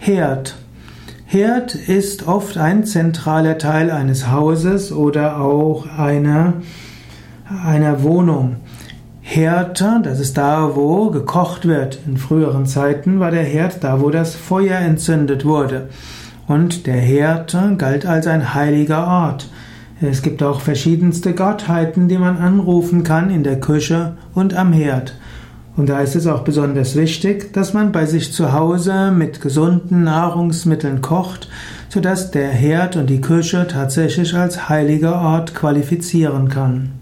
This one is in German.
Herd. Herd ist oft ein zentraler Teil eines Hauses oder auch einer, einer Wohnung. Herd, das ist da, wo gekocht wird. In früheren Zeiten war der Herd da, wo das Feuer entzündet wurde. Und der Herd galt als ein heiliger Ort. Es gibt auch verschiedenste Gottheiten, die man anrufen kann in der Küche und am Herd. Und da ist es auch besonders wichtig, dass man bei sich zu Hause mit gesunden Nahrungsmitteln kocht, sodass der Herd und die Küche tatsächlich als heiliger Ort qualifizieren kann.